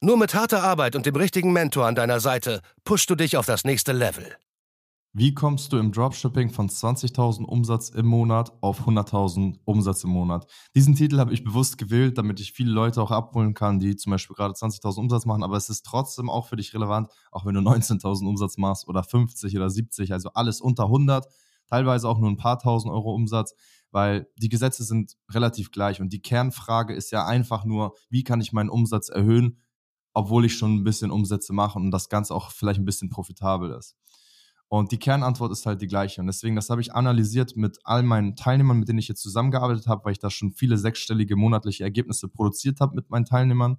Nur mit harter Arbeit und dem richtigen Mentor an deiner Seite pushst du dich auf das nächste Level. Wie kommst du im Dropshipping von 20.000 Umsatz im Monat auf 100.000 Umsatz im Monat? Diesen Titel habe ich bewusst gewählt, damit ich viele Leute auch abholen kann, die zum Beispiel gerade 20.000 Umsatz machen, aber es ist trotzdem auch für dich relevant, auch wenn du 19.000 Umsatz machst oder 50 oder 70, also alles unter 100, teilweise auch nur ein paar tausend Euro Umsatz, weil die Gesetze sind relativ gleich und die Kernfrage ist ja einfach nur, wie kann ich meinen Umsatz erhöhen, obwohl ich schon ein bisschen Umsätze mache und das Ganze auch vielleicht ein bisschen profitabel ist. Und die Kernantwort ist halt die gleiche. Und deswegen, das habe ich analysiert mit all meinen Teilnehmern, mit denen ich jetzt zusammengearbeitet habe, weil ich da schon viele sechsstellige monatliche Ergebnisse produziert habe mit meinen Teilnehmern.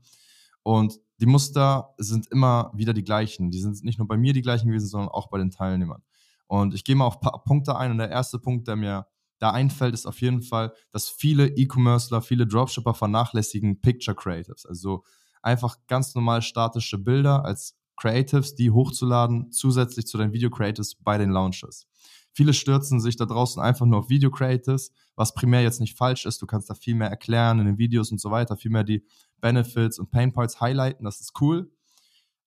Und die Muster sind immer wieder die gleichen. Die sind nicht nur bei mir die gleichen gewesen, sondern auch bei den Teilnehmern. Und ich gehe mal auf ein paar Punkte ein. Und der erste Punkt, der mir da einfällt, ist auf jeden Fall, dass viele E-Commercer, viele Dropshipper vernachlässigen Picture Creatives. Also einfach ganz normal statische Bilder als Creatives, die hochzuladen, zusätzlich zu den Video Creatives bei den Launches. Viele stürzen sich da draußen einfach nur auf Video Creatives, was primär jetzt nicht falsch ist. Du kannst da viel mehr erklären in den Videos und so weiter, viel mehr die Benefits und Pain Points highlighten. Das ist cool.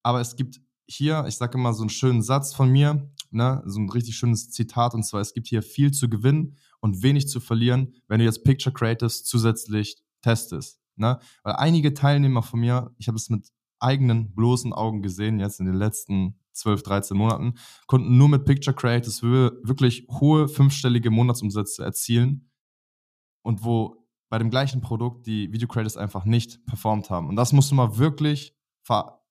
Aber es gibt hier, ich sage immer so einen schönen Satz von mir, ne, so ein richtig schönes Zitat, und zwar: Es gibt hier viel zu gewinnen und wenig zu verlieren, wenn du jetzt Picture Creatives zusätzlich testest. Ne? Weil einige Teilnehmer von mir, ich habe es mit eigenen bloßen Augen gesehen, jetzt in den letzten 12, 13 Monaten, konnten nur mit Picture Creators wirklich hohe fünfstellige Monatsumsätze erzielen und wo bei dem gleichen Produkt die Video Creators einfach nicht performt haben. Und das musst du mal wirklich,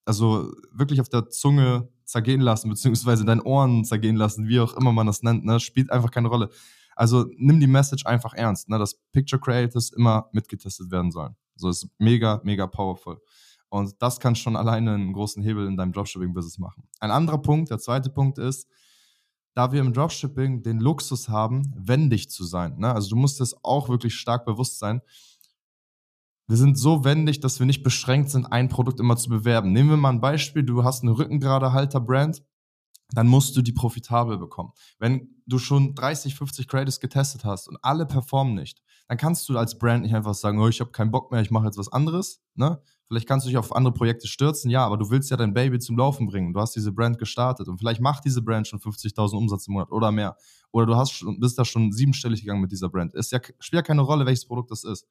also wirklich auf der Zunge zergehen lassen, beziehungsweise in deinen Ohren zergehen lassen, wie auch immer man das nennt, ne? spielt einfach keine Rolle. Also nimm die Message einfach ernst, ne? dass Picture Creators immer mitgetestet werden sollen. So ist mega, mega powerful. Und das kann schon alleine einen großen Hebel in deinem Dropshipping-Business machen. Ein anderer Punkt, der zweite Punkt ist, da wir im Dropshipping den Luxus haben, wendig zu sein. Ne? Also du musst es auch wirklich stark bewusst sein. Wir sind so wendig, dass wir nicht beschränkt sind, ein Produkt immer zu bewerben. Nehmen wir mal ein Beispiel, du hast eine rückengerade Halter-Brand, dann musst du die profitabel bekommen. Wenn du schon 30, 50 Creators getestet hast und alle performen nicht, dann kannst du als Brand nicht einfach sagen, oh, ich habe keinen Bock mehr, ich mache jetzt was anderes. Ne? Vielleicht kannst du dich auf andere Projekte stürzen, ja, aber du willst ja dein Baby zum Laufen bringen. Du hast diese Brand gestartet und vielleicht macht diese Brand schon 50.000 Umsatz im Monat oder mehr. Oder du hast schon, bist da schon siebenstellig gegangen mit dieser Brand. Ist ja, spielt ja keine Rolle, welches Produkt das ist.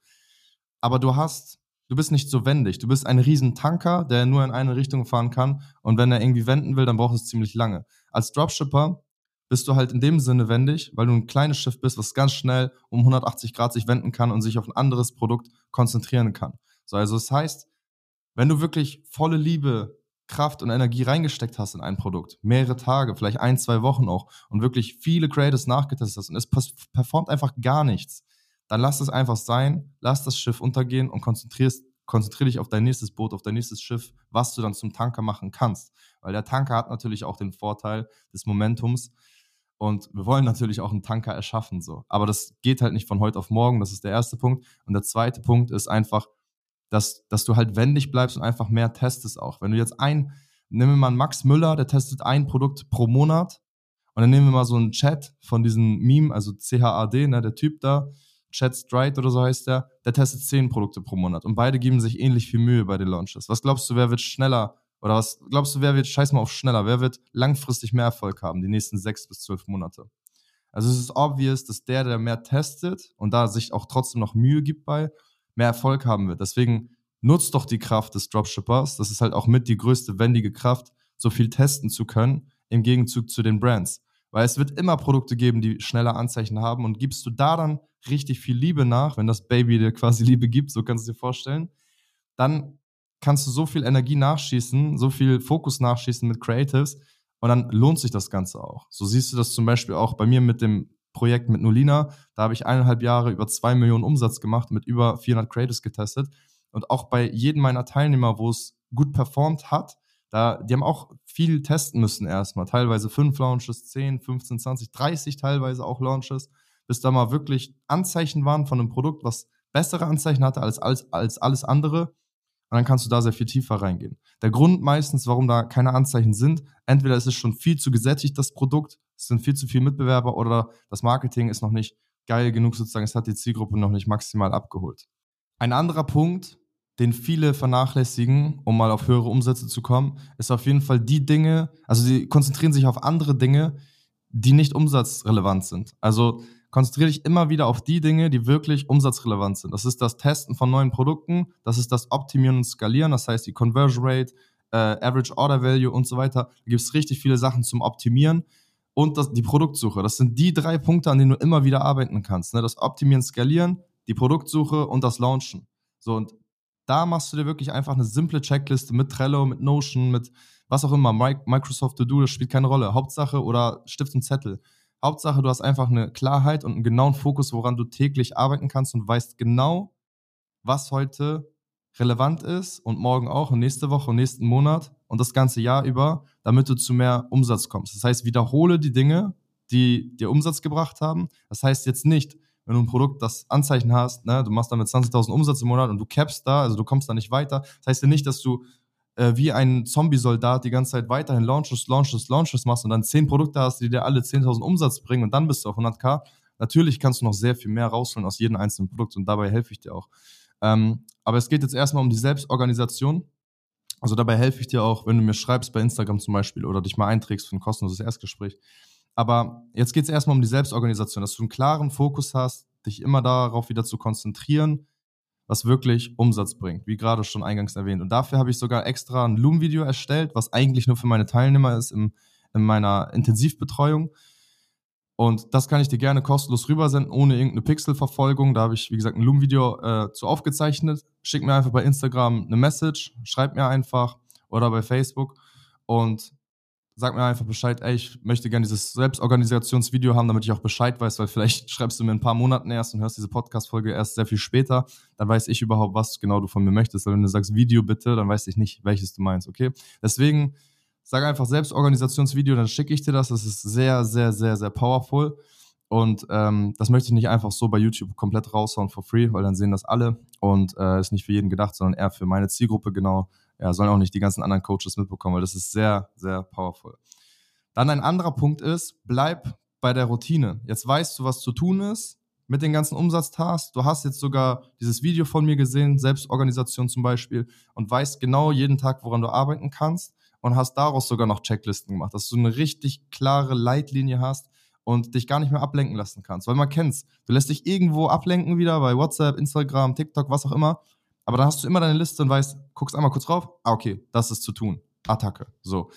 Aber du hast, du bist nicht so wendig. Du bist ein Riesentanker, der nur in eine Richtung fahren kann. Und wenn er irgendwie wenden will, dann braucht es ziemlich lange. Als Dropshipper bist du halt in dem Sinne wendig, weil du ein kleines Schiff bist, was ganz schnell um 180 Grad sich wenden kann und sich auf ein anderes Produkt konzentrieren kann. So, also das heißt, wenn du wirklich volle Liebe, Kraft und Energie reingesteckt hast in ein Produkt, mehrere Tage, vielleicht ein, zwei Wochen auch, und wirklich viele Creators nachgetestet hast und es performt einfach gar nichts, dann lass es einfach sein, lass das Schiff untergehen und konzentrierst konzentriere dich auf dein nächstes Boot, auf dein nächstes Schiff, was du dann zum Tanker machen kannst. Weil der Tanker hat natürlich auch den Vorteil des Momentums. Und wir wollen natürlich auch einen Tanker erschaffen, so. Aber das geht halt nicht von heute auf morgen. Das ist der erste Punkt. Und der zweite Punkt ist einfach, dass, dass du halt wendig bleibst und einfach mehr testest auch. Wenn du jetzt ein, nehmen wir mal einen Max Müller, der testet ein Produkt pro Monat. Und dann nehmen wir mal so einen Chat von diesem Meme, also CHAD, ne, der Typ da, Chad Stride oder so heißt der, der testet zehn Produkte pro Monat. Und beide geben sich ähnlich viel Mühe bei den Launches. Was glaubst du, wer wird schneller oder was glaubst du, wer wird, scheiß mal auf schneller, wer wird langfristig mehr Erfolg haben, die nächsten sechs bis zwölf Monate? Also es ist obvious, dass der, der mehr testet und da sich auch trotzdem noch Mühe gibt bei, mehr Erfolg haben wird. Deswegen nutzt doch die Kraft des Dropshippers. Das ist halt auch mit die größte wendige Kraft, so viel testen zu können, im Gegenzug zu den Brands. Weil es wird immer Produkte geben, die schneller Anzeichen haben und gibst du da dann richtig viel Liebe nach, wenn das Baby dir quasi Liebe gibt, so kannst du dir vorstellen, dann kannst du so viel Energie nachschießen, so viel Fokus nachschießen mit Creatives und dann lohnt sich das Ganze auch. So siehst du das zum Beispiel auch bei mir mit dem Projekt mit Nolina. Da habe ich eineinhalb Jahre über zwei Millionen Umsatz gemacht, mit über 400 Creatives getestet. Und auch bei jedem meiner Teilnehmer, wo es gut performt hat, Da, die haben auch viel testen müssen erstmal. Teilweise fünf Launches, 10, 15, 20, 30 teilweise auch Launches, bis da mal wirklich Anzeichen waren von einem Produkt, was bessere Anzeichen hatte als, als, als alles andere. Und dann kannst du da sehr viel tiefer reingehen. Der Grund meistens, warum da keine Anzeichen sind, entweder ist es schon viel zu gesättigt, das Produkt, es sind viel zu viele Mitbewerber oder das Marketing ist noch nicht geil genug sozusagen, es hat die Zielgruppe noch nicht maximal abgeholt. Ein anderer Punkt, den viele vernachlässigen, um mal auf höhere Umsätze zu kommen, ist auf jeden Fall die Dinge, also sie konzentrieren sich auf andere Dinge, die nicht umsatzrelevant sind. Also konzentriere dich immer wieder auf die Dinge, die wirklich umsatzrelevant sind. Das ist das Testen von neuen Produkten, das ist das Optimieren und Skalieren, das heißt die Conversion Rate, äh, Average Order Value und so weiter. Da gibt es richtig viele Sachen zum Optimieren und das, die Produktsuche. Das sind die drei Punkte, an denen du immer wieder arbeiten kannst. Ne? Das Optimieren, Skalieren, die Produktsuche und das Launchen. So, und da machst du dir wirklich einfach eine simple Checkliste mit Trello, mit Notion, mit was auch immer, Microsoft To Do, das spielt keine Rolle. Hauptsache oder Stift und Zettel. Hauptsache, du hast einfach eine Klarheit und einen genauen Fokus, woran du täglich arbeiten kannst und weißt genau, was heute relevant ist und morgen auch und nächste Woche und nächsten Monat und das ganze Jahr über, damit du zu mehr Umsatz kommst. Das heißt, wiederhole die Dinge, die dir Umsatz gebracht haben. Das heißt jetzt nicht, wenn du ein Produkt, das Anzeichen hast, ne, du machst damit 20.000 Umsatz im Monat und du capst da, also du kommst da nicht weiter. Das heißt ja nicht, dass du äh, wie ein Zombie-Soldat die ganze Zeit weiterhin Launches, Launches, Launches machst und dann 10 Produkte hast, die dir alle 10.000 Umsatz bringen und dann bist du auf 100k. Natürlich kannst du noch sehr viel mehr rausholen aus jedem einzelnen Produkt und dabei helfe ich dir auch. Ähm, aber es geht jetzt erstmal um die Selbstorganisation. Also dabei helfe ich dir auch, wenn du mir schreibst bei Instagram zum Beispiel oder dich mal einträgst für ein kostenloses Erstgespräch. Aber jetzt geht es erstmal um die Selbstorganisation, dass du einen klaren Fokus hast, dich immer darauf wieder zu konzentrieren, was wirklich Umsatz bringt, wie gerade schon eingangs erwähnt. Und dafür habe ich sogar extra ein Loom-Video erstellt, was eigentlich nur für meine Teilnehmer ist im, in meiner Intensivbetreuung. Und das kann ich dir gerne kostenlos rübersenden, ohne irgendeine Pixelverfolgung. Da habe ich, wie gesagt, ein Loom-Video äh, zu aufgezeichnet. Schick mir einfach bei Instagram eine Message, schreib mir einfach oder bei Facebook. Und sag mir einfach Bescheid, ey, ich möchte gerne dieses Selbstorganisationsvideo haben, damit ich auch Bescheid weiß, weil vielleicht schreibst du mir ein paar Monaten erst und hörst diese Podcast-Folge erst sehr viel später. Dann weiß ich überhaupt, was genau du von mir möchtest. Weil wenn du sagst Video bitte, dann weiß ich nicht, welches du meinst, okay? Deswegen sag einfach Selbstorganisationsvideo, dann schicke ich dir das. Das ist sehr, sehr, sehr, sehr powerful. Und ähm, das möchte ich nicht einfach so bei YouTube komplett raushauen for free, weil dann sehen das alle und äh, ist nicht für jeden gedacht, sondern eher für meine Zielgruppe genau ja, sollen auch nicht die ganzen anderen Coaches mitbekommen, weil das ist sehr, sehr powerful. Dann ein anderer Punkt ist, bleib bei der Routine. Jetzt weißt du, was zu tun ist mit den ganzen Umsatztasks. Du hast jetzt sogar dieses Video von mir gesehen, Selbstorganisation zum Beispiel, und weißt genau jeden Tag, woran du arbeiten kannst und hast daraus sogar noch Checklisten gemacht, dass du eine richtig klare Leitlinie hast und dich gar nicht mehr ablenken lassen kannst. Weil man kennt's. Du lässt dich irgendwo ablenken wieder bei WhatsApp, Instagram, TikTok, was auch immer. Aber dann hast du immer deine Liste und weißt, guckst einmal kurz drauf, ah, okay, das ist zu tun. Attacke. So.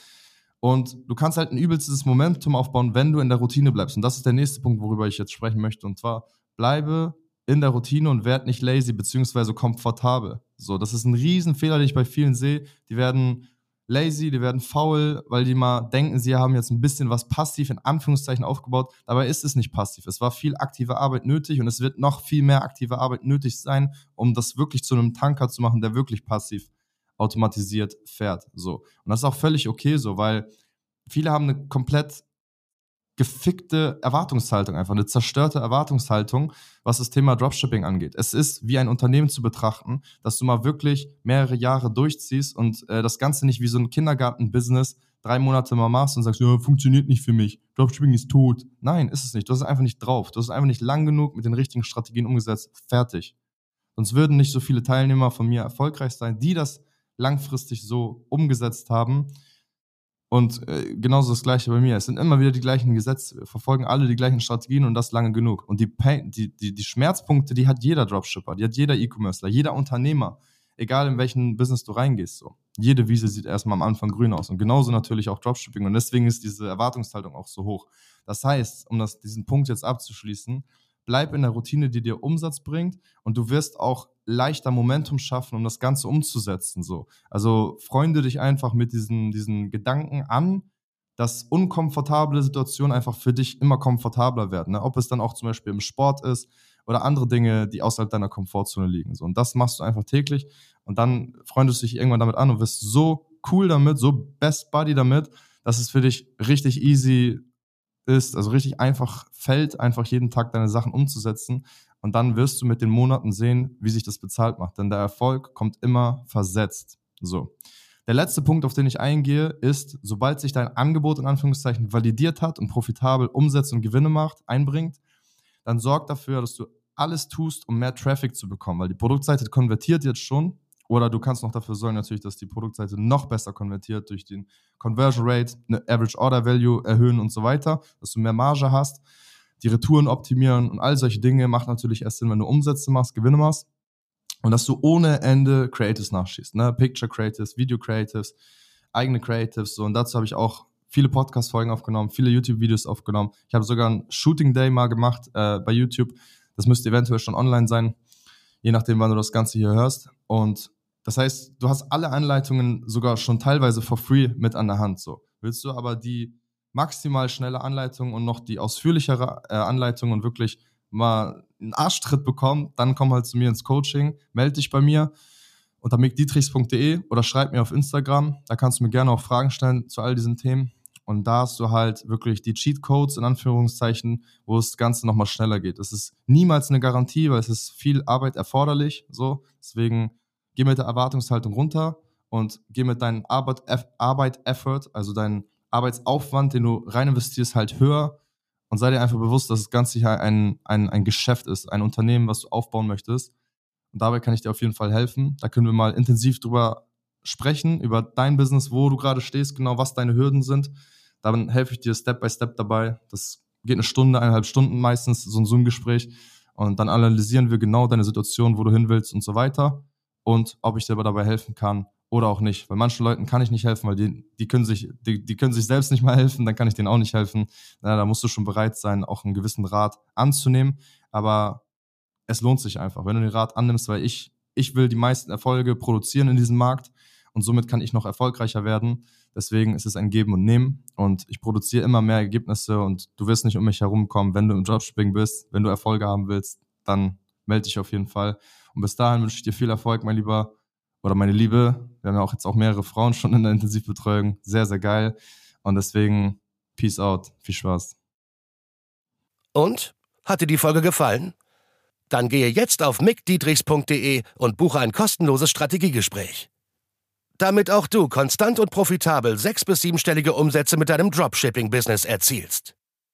Und du kannst halt ein übelstes Momentum aufbauen, wenn du in der Routine bleibst. Und das ist der nächste Punkt, worüber ich jetzt sprechen möchte. Und zwar, bleibe in der Routine und werd nicht lazy beziehungsweise komfortabel. So, das ist ein Riesenfehler, den ich bei vielen sehe. Die werden lazy, die werden faul, weil die mal denken, sie haben jetzt ein bisschen was passiv in Anführungszeichen aufgebaut. Dabei ist es nicht passiv. Es war viel aktive Arbeit nötig und es wird noch viel mehr aktive Arbeit nötig sein, um das wirklich zu einem Tanker zu machen, der wirklich passiv automatisiert fährt. So. Und das ist auch völlig okay so, weil viele haben eine komplett gefickte Erwartungshaltung, einfach eine zerstörte Erwartungshaltung, was das Thema Dropshipping angeht. Es ist wie ein Unternehmen zu betrachten, dass du mal wirklich mehrere Jahre durchziehst und äh, das Ganze nicht wie so ein Kindergarten-Business drei Monate mal machst und sagst, ja, funktioniert nicht für mich, Dropshipping ist tot. Nein, ist es nicht. Du hast es einfach nicht drauf. Du hast es einfach nicht lang genug mit den richtigen Strategien umgesetzt. Fertig. Sonst würden nicht so viele Teilnehmer von mir erfolgreich sein, die das langfristig so umgesetzt haben und äh, genauso das Gleiche bei mir. Es sind immer wieder die gleichen Gesetze. Wir verfolgen alle die gleichen Strategien und das lange genug. Und die, Pain, die, die, die Schmerzpunkte, die hat jeder Dropshipper, die hat jeder E-Commercer, jeder Unternehmer, egal in welchen Business du reingehst. So. Jede Wiese sieht erstmal am Anfang grün aus. Und genauso natürlich auch Dropshipping. Und deswegen ist diese Erwartungshaltung auch so hoch. Das heißt, um das, diesen Punkt jetzt abzuschließen, bleib in der Routine, die dir Umsatz bringt und du wirst auch leichter Momentum schaffen, um das Ganze umzusetzen. So. Also freunde dich einfach mit diesen, diesen Gedanken an, dass unkomfortable Situationen einfach für dich immer komfortabler werden. Ne? Ob es dann auch zum Beispiel im Sport ist oder andere Dinge, die außerhalb deiner Komfortzone liegen. So. Und das machst du einfach täglich und dann freundest du dich irgendwann damit an und wirst so cool damit, so best buddy damit, dass es für dich richtig easy ist, also richtig einfach fällt, einfach jeden Tag deine Sachen umzusetzen. Und dann wirst du mit den Monaten sehen, wie sich das bezahlt macht. Denn der Erfolg kommt immer versetzt. So. Der letzte Punkt, auf den ich eingehe, ist, sobald sich dein Angebot in Anführungszeichen validiert hat und profitabel Umsätze und Gewinne macht, einbringt, dann sorg dafür, dass du alles tust, um mehr Traffic zu bekommen, weil die Produktseite konvertiert jetzt schon. Oder du kannst noch dafür sorgen, natürlich, dass die Produktseite noch besser konvertiert durch den Conversion Rate, eine Average Order Value erhöhen und so weiter, dass du mehr Marge hast, die Retouren optimieren und all solche Dinge macht natürlich erst Sinn, wenn du Umsätze machst, Gewinne machst und dass du ohne Ende Creatives nachschießt, ne? Picture Creatives, Video Creatives, eigene Creatives, so und dazu habe ich auch viele Podcast-Folgen aufgenommen, viele YouTube-Videos aufgenommen. Ich habe sogar ein Shooting Day mal gemacht äh, bei YouTube. Das müsste eventuell schon online sein, je nachdem, wann du das Ganze hier hörst. Und das heißt, du hast alle Anleitungen sogar schon teilweise for free mit an der Hand. So willst du aber die maximal schnelle Anleitung und noch die ausführlichere äh, Anleitung und wirklich mal einen Arschtritt bekommen, dann komm halt zu mir ins Coaching, melde dich bei mir unter mickdietrichs.de oder schreib mir auf Instagram. Da kannst du mir gerne auch Fragen stellen zu all diesen Themen. Und da hast du halt wirklich die Cheat Codes in Anführungszeichen, wo das Ganze nochmal schneller geht. Es ist niemals eine Garantie, weil es ist viel Arbeit erforderlich. So, deswegen geh mit der Erwartungshaltung runter und geh mit deinem Arbeit, Arbeit Effort, also deinen Arbeitsaufwand, den du rein investierst, halt höher und sei dir einfach bewusst, dass das Ganze hier ein, ein, ein Geschäft ist, ein Unternehmen, was du aufbauen möchtest. Und dabei kann ich dir auf jeden Fall helfen. Da können wir mal intensiv drüber sprechen, über dein Business, wo du gerade stehst, genau was deine Hürden sind. Dann helfe ich dir Step by Step dabei. Das geht eine Stunde, eineinhalb Stunden meistens, so ein Zoom-Gespräch. Und dann analysieren wir genau deine Situation, wo du hin willst und so weiter. Und ob ich dir dabei helfen kann, oder auch nicht. Weil manchen Leuten kann ich nicht helfen, weil die, die, können, sich, die, die können sich selbst nicht mal helfen, dann kann ich denen auch nicht helfen. Na, da musst du schon bereit sein, auch einen gewissen Rat anzunehmen. Aber es lohnt sich einfach, wenn du den Rat annimmst, weil ich, ich will die meisten Erfolge produzieren in diesem Markt und somit kann ich noch erfolgreicher werden. Deswegen ist es ein Geben und Nehmen und ich produziere immer mehr Ergebnisse und du wirst nicht um mich herumkommen. Wenn du im Dropshipping bist, wenn du Erfolge haben willst, dann melde dich auf jeden Fall. Und bis dahin wünsche ich dir viel Erfolg, mein Lieber oder meine Liebe. Wir haben ja auch jetzt auch mehrere Frauen schon in der Intensivbetreuung. Sehr, sehr geil. Und deswegen, peace out. Viel Spaß. Und? Hat dir die Folge gefallen? Dann gehe jetzt auf mickdietrichs.de und buche ein kostenloses Strategiegespräch. Damit auch du konstant und profitabel sechs- bis siebenstellige Umsätze mit deinem Dropshipping-Business erzielst.